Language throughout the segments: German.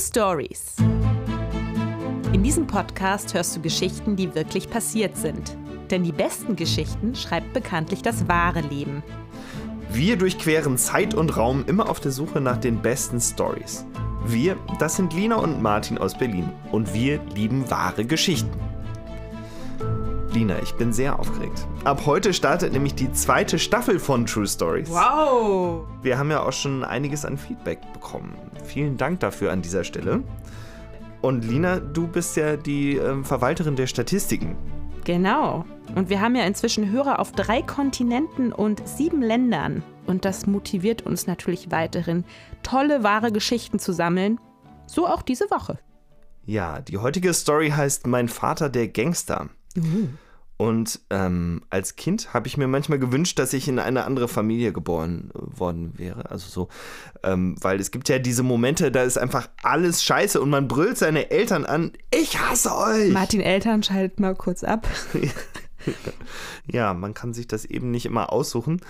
Stories. In diesem Podcast hörst du Geschichten, die wirklich passiert sind. Denn die besten Geschichten schreibt bekanntlich das wahre Leben. Wir durchqueren Zeit und Raum immer auf der Suche nach den besten Stories. Wir, das sind Lina und Martin aus Berlin. Und wir lieben wahre Geschichten. Lina, ich bin sehr aufgeregt. Ab heute startet nämlich die zweite Staffel von True Stories. Wow! Wir haben ja auch schon einiges an Feedback bekommen. Vielen Dank dafür an dieser Stelle. Und Lina, du bist ja die äh, Verwalterin der Statistiken. Genau. Und wir haben ja inzwischen Hörer auf drei Kontinenten und sieben Ländern. Und das motiviert uns natürlich weiterhin, tolle, wahre Geschichten zu sammeln. So auch diese Woche. Ja, die heutige Story heißt Mein Vater der Gangster. Mhm. Und ähm, als Kind habe ich mir manchmal gewünscht, dass ich in eine andere Familie geboren worden wäre. Also so, ähm, weil es gibt ja diese Momente, da ist einfach alles scheiße und man brüllt seine Eltern an, ich hasse euch. Martin Eltern schaltet mal kurz ab. ja, man kann sich das eben nicht immer aussuchen.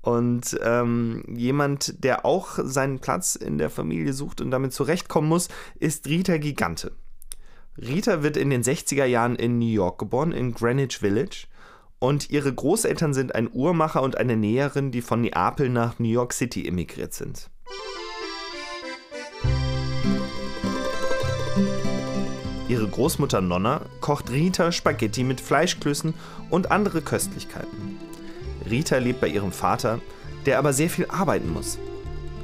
Und ähm, jemand, der auch seinen Platz in der Familie sucht und damit zurechtkommen muss, ist Rita Gigante. Rita wird in den 60er Jahren in New York geboren, in Greenwich Village. Und ihre Großeltern sind ein Uhrmacher und eine Näherin, die von Neapel nach New York City emigriert sind. Ihre Großmutter Nonna kocht Rita Spaghetti mit Fleischklößen und andere Köstlichkeiten. Rita lebt bei ihrem Vater, der aber sehr viel arbeiten muss.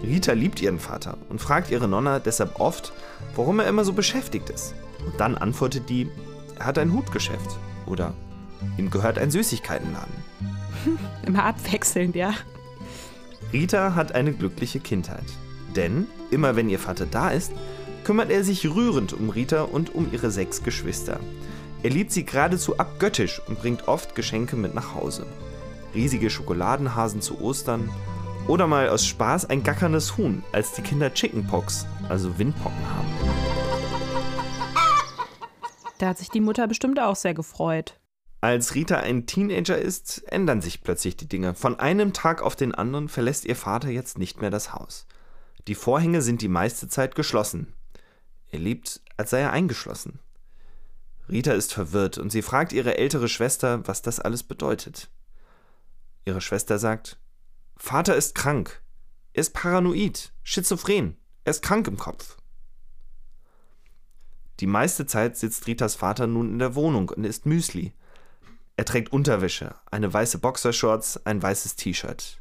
Rita liebt ihren Vater und fragt ihre Nonna deshalb oft, warum er immer so beschäftigt ist. Und dann antwortet die, er hat ein Hutgeschäft oder ihm gehört ein Süßigkeitenladen. Immer abwechselnd, ja. Rita hat eine glückliche Kindheit. Denn immer wenn ihr Vater da ist, kümmert er sich rührend um Rita und um ihre sechs Geschwister. Er liebt sie geradezu abgöttisch und bringt oft Geschenke mit nach Hause. Riesige Schokoladenhasen zu Ostern oder mal aus Spaß ein gackerndes Huhn, als die Kinder Chickenpox, also Windpocken haben. Da hat sich die Mutter bestimmt auch sehr gefreut. Als Rita ein Teenager ist, ändern sich plötzlich die Dinge. Von einem Tag auf den anderen verlässt ihr Vater jetzt nicht mehr das Haus. Die Vorhänge sind die meiste Zeit geschlossen. Er lebt, als sei er eingeschlossen. Rita ist verwirrt und sie fragt ihre ältere Schwester, was das alles bedeutet. Ihre Schwester sagt, Vater ist krank. Er ist paranoid, schizophren. Er ist krank im Kopf. Die meiste Zeit sitzt Ritas Vater nun in der Wohnung und isst Müsli. Er trägt Unterwäsche, eine weiße Boxershorts, ein weißes T-Shirt.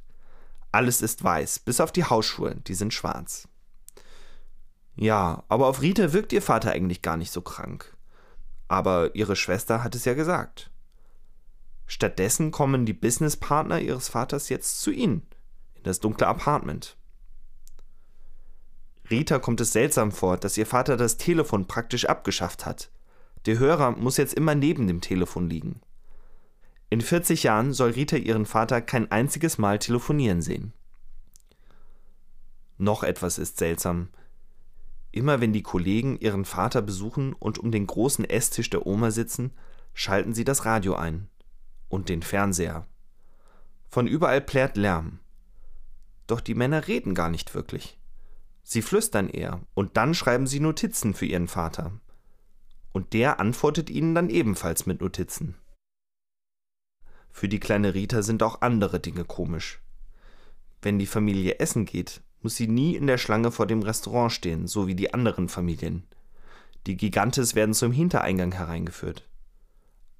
Alles ist weiß, bis auf die Hausschuhe, die sind schwarz. Ja, aber auf Rita wirkt ihr Vater eigentlich gar nicht so krank. Aber ihre Schwester hat es ja gesagt. Stattdessen kommen die Businesspartner ihres Vaters jetzt zu ihnen, in das dunkle Apartment. Rita kommt es seltsam vor, dass ihr Vater das Telefon praktisch abgeschafft hat. Der Hörer muss jetzt immer neben dem Telefon liegen. In 40 Jahren soll Rita ihren Vater kein einziges Mal telefonieren sehen. Noch etwas ist seltsam. Immer wenn die Kollegen ihren Vater besuchen und um den großen Esstisch der Oma sitzen, schalten sie das Radio ein und den Fernseher. Von überall plärt Lärm. Doch die Männer reden gar nicht wirklich. Sie flüstern eher und dann schreiben sie Notizen für ihren Vater. Und der antwortet ihnen dann ebenfalls mit Notizen. Für die kleine Rita sind auch andere Dinge komisch. Wenn die Familie essen geht, muss sie nie in der Schlange vor dem Restaurant stehen, so wie die anderen Familien. Die Gigantes werden zum Hintereingang hereingeführt.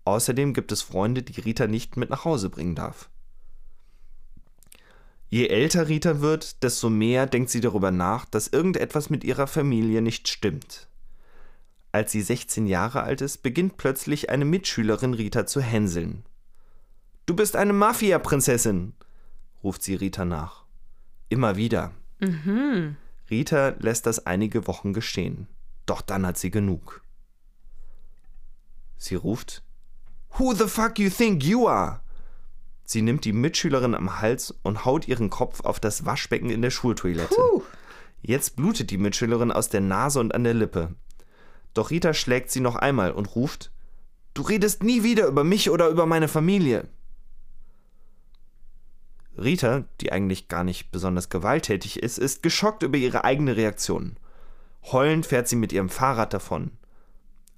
Außerdem gibt es Freunde, die Rita nicht mit nach Hause bringen darf. Je älter Rita wird, desto mehr denkt sie darüber nach, dass irgendetwas mit ihrer Familie nicht stimmt. Als sie 16 Jahre alt ist, beginnt plötzlich eine Mitschülerin Rita zu hänseln. Du bist eine Mafia-Prinzessin, ruft sie Rita nach. Immer wieder. Mhm. Rita lässt das einige Wochen geschehen. Doch dann hat sie genug. Sie ruft: Who the fuck you think you are? Sie nimmt die Mitschülerin am Hals und haut ihren Kopf auf das Waschbecken in der Schultoilette. Puh. Jetzt blutet die Mitschülerin aus der Nase und an der Lippe. Doch Rita schlägt sie noch einmal und ruft: Du redest nie wieder über mich oder über meine Familie. Rita, die eigentlich gar nicht besonders gewalttätig ist, ist geschockt über ihre eigene Reaktion. Heulend fährt sie mit ihrem Fahrrad davon.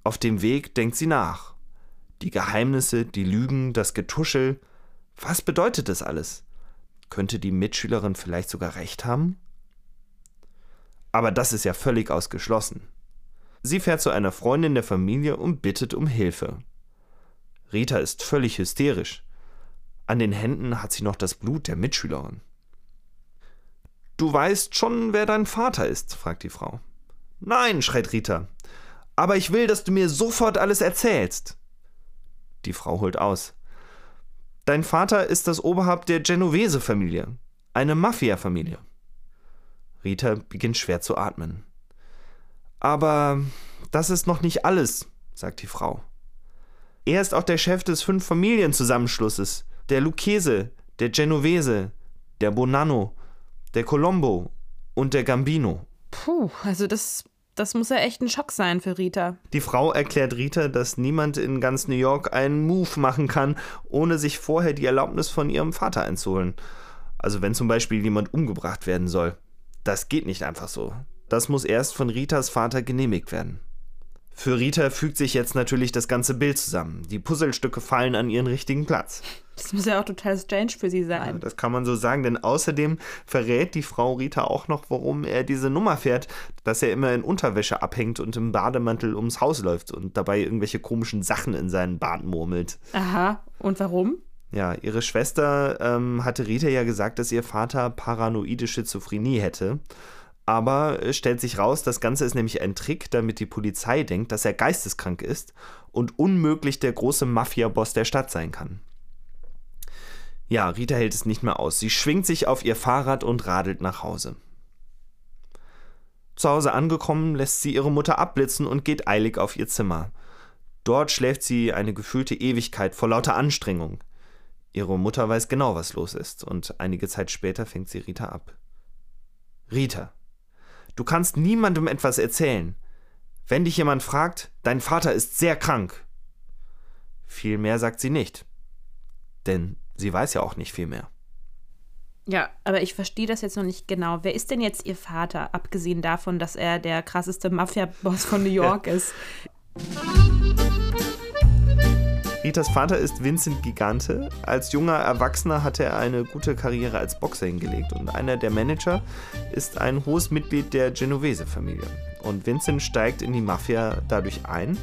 Auf dem Weg denkt sie nach. Die Geheimnisse, die Lügen, das Getuschel. Was bedeutet das alles? Könnte die Mitschülerin vielleicht sogar recht haben? Aber das ist ja völlig ausgeschlossen. Sie fährt zu einer Freundin der Familie und bittet um Hilfe. Rita ist völlig hysterisch. An den Händen hat sie noch das Blut der Mitschülerin. Du weißt schon, wer dein Vater ist? fragt die Frau. Nein, schreit Rita. Aber ich will, dass du mir sofort alles erzählst. Die Frau holt aus. Dein Vater ist das Oberhaupt der Genovese-Familie, eine Mafia-Familie. Rita beginnt schwer zu atmen. Aber das ist noch nicht alles, sagt die Frau. Er ist auch der Chef des Fünf-Familienzusammenschlusses, der Lucchese, der Genovese, der Bonanno, der Colombo und der Gambino. Puh, also das, das muss ja echt ein Schock sein für Rita. Die Frau erklärt Rita, dass niemand in ganz New York einen Move machen kann, ohne sich vorher die Erlaubnis von ihrem Vater einzuholen. Also wenn zum Beispiel jemand umgebracht werden soll. Das geht nicht einfach so. Das muss erst von Ritas Vater genehmigt werden. Für Rita fügt sich jetzt natürlich das ganze Bild zusammen. Die Puzzlestücke fallen an ihren richtigen Platz. Das muss ja auch total strange für sie sein. Ja, das kann man so sagen, denn außerdem verrät die Frau Rita auch noch, warum er diese Nummer fährt, dass er immer in Unterwäsche abhängt und im Bademantel ums Haus läuft und dabei irgendwelche komischen Sachen in seinen Bart murmelt. Aha, und warum? Ja, ihre Schwester ähm, hatte Rita ja gesagt, dass ihr Vater paranoide Schizophrenie hätte. Aber es stellt sich raus, das Ganze ist nämlich ein Trick, damit die Polizei denkt, dass er geisteskrank ist und unmöglich der große Mafia-Boss der Stadt sein kann. Ja, Rita hält es nicht mehr aus. Sie schwingt sich auf ihr Fahrrad und radelt nach Hause. Zu Hause angekommen, lässt sie ihre Mutter abblitzen und geht eilig auf ihr Zimmer. Dort schläft sie eine gefühlte Ewigkeit vor lauter Anstrengung. Ihre Mutter weiß genau, was los ist, und einige Zeit später fängt sie Rita ab. Rita, Du kannst niemandem etwas erzählen. Wenn dich jemand fragt, dein Vater ist sehr krank. Viel mehr sagt sie nicht. Denn sie weiß ja auch nicht viel mehr. Ja, aber ich verstehe das jetzt noch nicht genau. Wer ist denn jetzt ihr Vater, abgesehen davon, dass er der krasseste Mafia-Boss von New York ist? Ritas Vater ist Vincent Gigante. Als junger Erwachsener hat er eine gute Karriere als Boxer hingelegt und einer der Manager ist ein hohes Mitglied der Genovese-Familie. Und Vincent steigt in die Mafia dadurch ein.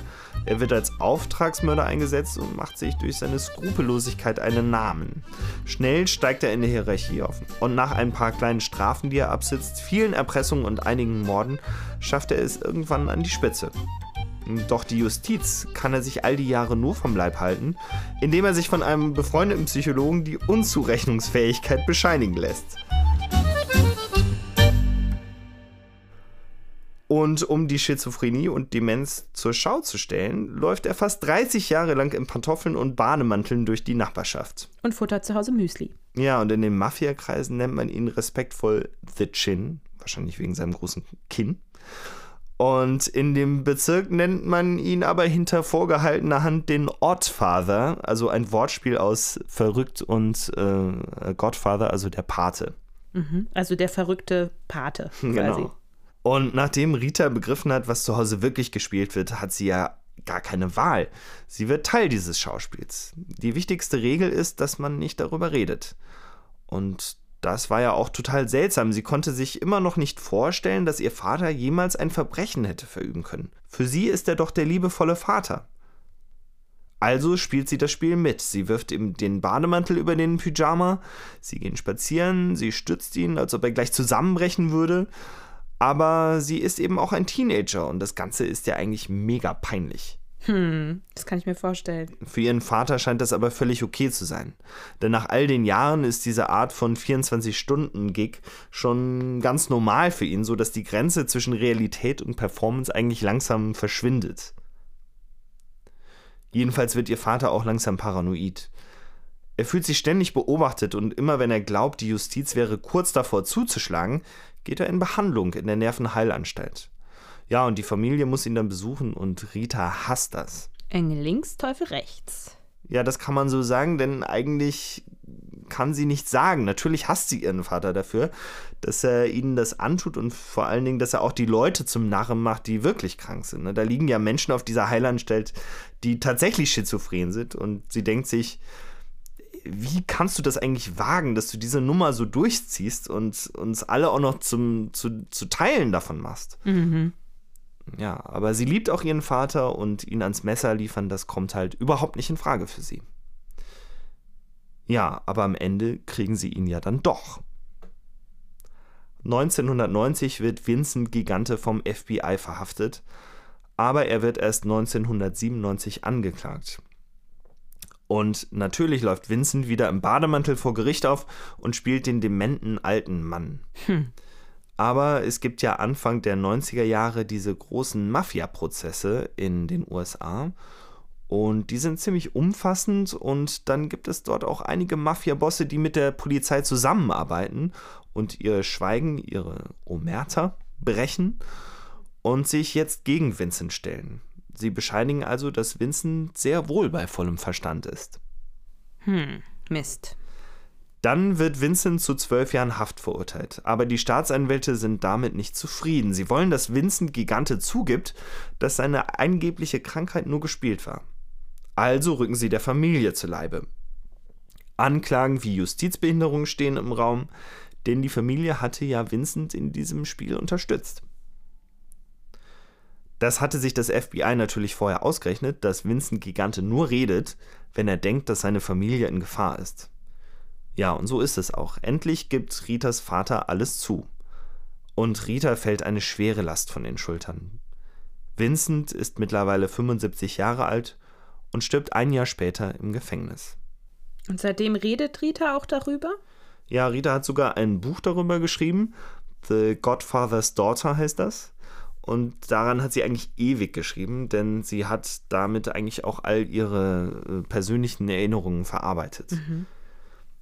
Er wird als Auftragsmörder eingesetzt und macht sich durch seine Skrupellosigkeit einen Namen. Schnell steigt er in der Hierarchie auf und nach ein paar kleinen Strafen, die er absitzt, vielen Erpressungen und einigen Morden, schafft er es irgendwann an die Spitze. Doch die Justiz kann er sich all die Jahre nur vom Leib halten, indem er sich von einem befreundeten Psychologen die Unzurechnungsfähigkeit bescheinigen lässt. Und um die Schizophrenie und Demenz zur Schau zu stellen, läuft er fast 30 Jahre lang in Pantoffeln und Bademanteln durch die Nachbarschaft. Und futtert zu Hause Müsli. Ja, und in den Mafiakreisen nennt man ihn respektvoll The Chin, wahrscheinlich wegen seinem großen Kinn. Und in dem Bezirk nennt man ihn aber hinter vorgehaltener Hand den Oddfather, also ein Wortspiel aus verrückt und äh, Godfather, also der Pate. Mhm, also der verrückte Pate. Quasi. Genau. Und nachdem Rita begriffen hat, was zu Hause wirklich gespielt wird, hat sie ja gar keine Wahl. Sie wird Teil dieses Schauspiels. Die wichtigste Regel ist, dass man nicht darüber redet. Und das war ja auch total seltsam. Sie konnte sich immer noch nicht vorstellen, dass ihr Vater jemals ein Verbrechen hätte verüben können. Für sie ist er doch der liebevolle Vater. Also spielt sie das Spiel mit. Sie wirft ihm den Bademantel über den Pyjama, sie gehen spazieren, sie stützt ihn, als ob er gleich zusammenbrechen würde. Aber sie ist eben auch ein Teenager und das Ganze ist ja eigentlich mega peinlich. Hm, das kann ich mir vorstellen. Für ihren Vater scheint das aber völlig okay zu sein. Denn nach all den Jahren ist diese Art von 24-Stunden-Gig schon ganz normal für ihn, sodass die Grenze zwischen Realität und Performance eigentlich langsam verschwindet. Jedenfalls wird ihr Vater auch langsam paranoid. Er fühlt sich ständig beobachtet und immer wenn er glaubt, die Justiz wäre kurz davor zuzuschlagen, geht er in Behandlung in der Nervenheilanstalt. Ja, und die Familie muss ihn dann besuchen und Rita hasst das. Engel links, Teufel rechts. Ja, das kann man so sagen, denn eigentlich kann sie nicht sagen. Natürlich hasst sie ihren Vater dafür, dass er ihnen das antut und vor allen Dingen, dass er auch die Leute zum Narren macht, die wirklich krank sind. Ne? Da liegen ja Menschen auf dieser Heilanstalt, die tatsächlich schizophren sind und sie denkt sich, wie kannst du das eigentlich wagen, dass du diese Nummer so durchziehst und uns alle auch noch zum, zu, zu Teilen davon machst? Mhm. Ja, aber sie liebt auch ihren Vater und ihn ans Messer liefern, das kommt halt überhaupt nicht in Frage für sie. Ja, aber am Ende kriegen sie ihn ja dann doch. 1990 wird Vincent Gigante vom FBI verhaftet, aber er wird erst 1997 angeklagt. Und natürlich läuft Vincent wieder im Bademantel vor Gericht auf und spielt den dementen alten Mann. Hm. Aber es gibt ja Anfang der 90er Jahre diese großen Mafia-Prozesse in den USA. Und die sind ziemlich umfassend und dann gibt es dort auch einige Mafia-Bosse, die mit der Polizei zusammenarbeiten und ihr Schweigen, ihre Omerta brechen und sich jetzt gegen Vincent stellen. Sie bescheinigen also, dass Vincent sehr wohl bei vollem Verstand ist. Hm, Mist. Dann wird Vincent zu zwölf Jahren Haft verurteilt. Aber die Staatsanwälte sind damit nicht zufrieden. Sie wollen, dass Vincent Gigante zugibt, dass seine angebliche Krankheit nur gespielt war. Also rücken sie der Familie zu Leibe. Anklagen wie Justizbehinderung stehen im Raum, denn die Familie hatte ja Vincent in diesem Spiel unterstützt. Das hatte sich das FBI natürlich vorher ausgerechnet, dass Vincent Gigante nur redet, wenn er denkt, dass seine Familie in Gefahr ist. Ja, und so ist es auch. Endlich gibt Ritas Vater alles zu. Und Rita fällt eine schwere Last von den Schultern. Vincent ist mittlerweile 75 Jahre alt und stirbt ein Jahr später im Gefängnis. Und seitdem redet Rita auch darüber? Ja, Rita hat sogar ein Buch darüber geschrieben. The Godfather's Daughter heißt das. Und daran hat sie eigentlich ewig geschrieben, denn sie hat damit eigentlich auch all ihre äh, persönlichen Erinnerungen verarbeitet. Mhm.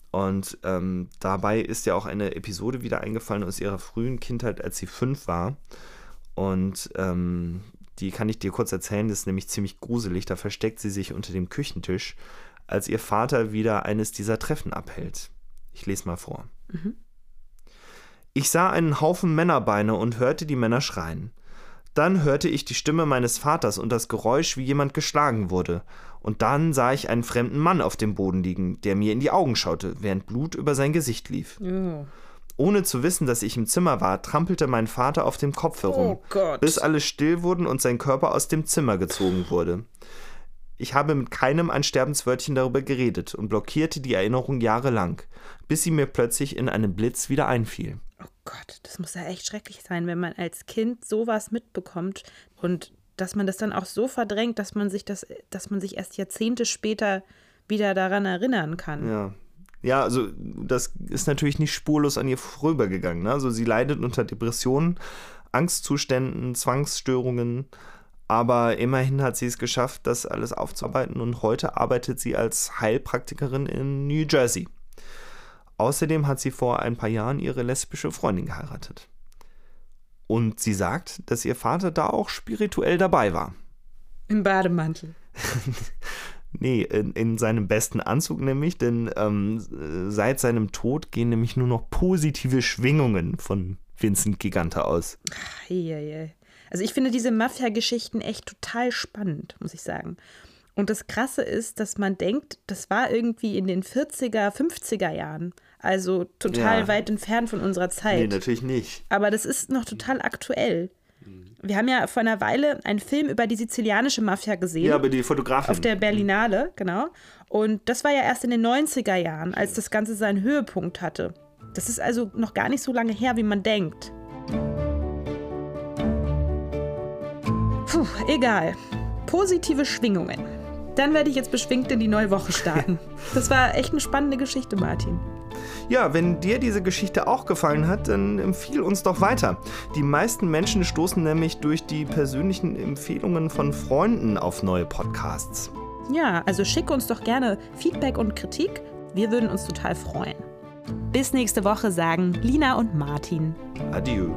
Und ähm, dabei ist ja auch eine Episode wieder eingefallen aus ihrer frühen Kindheit, als sie fünf war. Und ähm, die kann ich dir kurz erzählen, das ist nämlich ziemlich gruselig. Da versteckt sie sich unter dem Küchentisch, als ihr Vater wieder eines dieser Treffen abhält. Ich lese mal vor. Mhm. Ich sah einen Haufen Männerbeine und hörte die Männer schreien. Dann hörte ich die Stimme meines Vaters und das Geräusch, wie jemand geschlagen wurde. Und dann sah ich einen fremden Mann auf dem Boden liegen, der mir in die Augen schaute, während Blut über sein Gesicht lief. Oh. Ohne zu wissen, dass ich im Zimmer war, trampelte mein Vater auf dem Kopf herum, oh bis alle still wurden und sein Körper aus dem Zimmer gezogen wurde. Ich habe mit keinem ein Sterbenswörtchen darüber geredet und blockierte die Erinnerung jahrelang, bis sie mir plötzlich in einem Blitz wieder einfiel. Gott, das muss ja echt schrecklich sein, wenn man als Kind sowas mitbekommt und dass man das dann auch so verdrängt, dass man sich das, dass man sich erst Jahrzehnte später wieder daran erinnern kann. Ja. Ja, also das ist natürlich nicht spurlos an ihr vorübergegangen. Ne? Also sie leidet unter Depressionen, Angstzuständen, Zwangsstörungen, aber immerhin hat sie es geschafft, das alles aufzuarbeiten und heute arbeitet sie als Heilpraktikerin in New Jersey. Außerdem hat sie vor ein paar Jahren ihre lesbische Freundin geheiratet. Und sie sagt, dass ihr Vater da auch spirituell dabei war. Im Bademantel. nee, in, in, seinem besten Anzug nämlich, denn ähm, seit seinem Tod gehen nämlich nur noch positive Schwingungen von Vincent Gigante aus. Also ich finde diese Mafia-Geschichten echt total spannend, muss ich sagen. Und das Krasse ist, dass man denkt, das war irgendwie in den 40er, 50er Jahren. Also total ja. weit entfernt von unserer Zeit. Nee, natürlich nicht. Aber das ist noch total aktuell. Wir haben ja vor einer Weile einen Film über die sizilianische Mafia gesehen. Ja, über die Fotografin. Auf der Berlinale, genau. Und das war ja erst in den 90er Jahren, als das Ganze seinen Höhepunkt hatte. Das ist also noch gar nicht so lange her, wie man denkt. Puh, egal. Positive Schwingungen. Dann werde ich jetzt beschwingt in die neue Woche starten. Das war echt eine spannende Geschichte, Martin. Ja, wenn dir diese Geschichte auch gefallen hat, dann empfiehl uns doch weiter. Die meisten Menschen stoßen nämlich durch die persönlichen Empfehlungen von Freunden auf neue Podcasts. Ja, also schick uns doch gerne Feedback und Kritik. Wir würden uns total freuen. Bis nächste Woche sagen Lina und Martin. Adieu.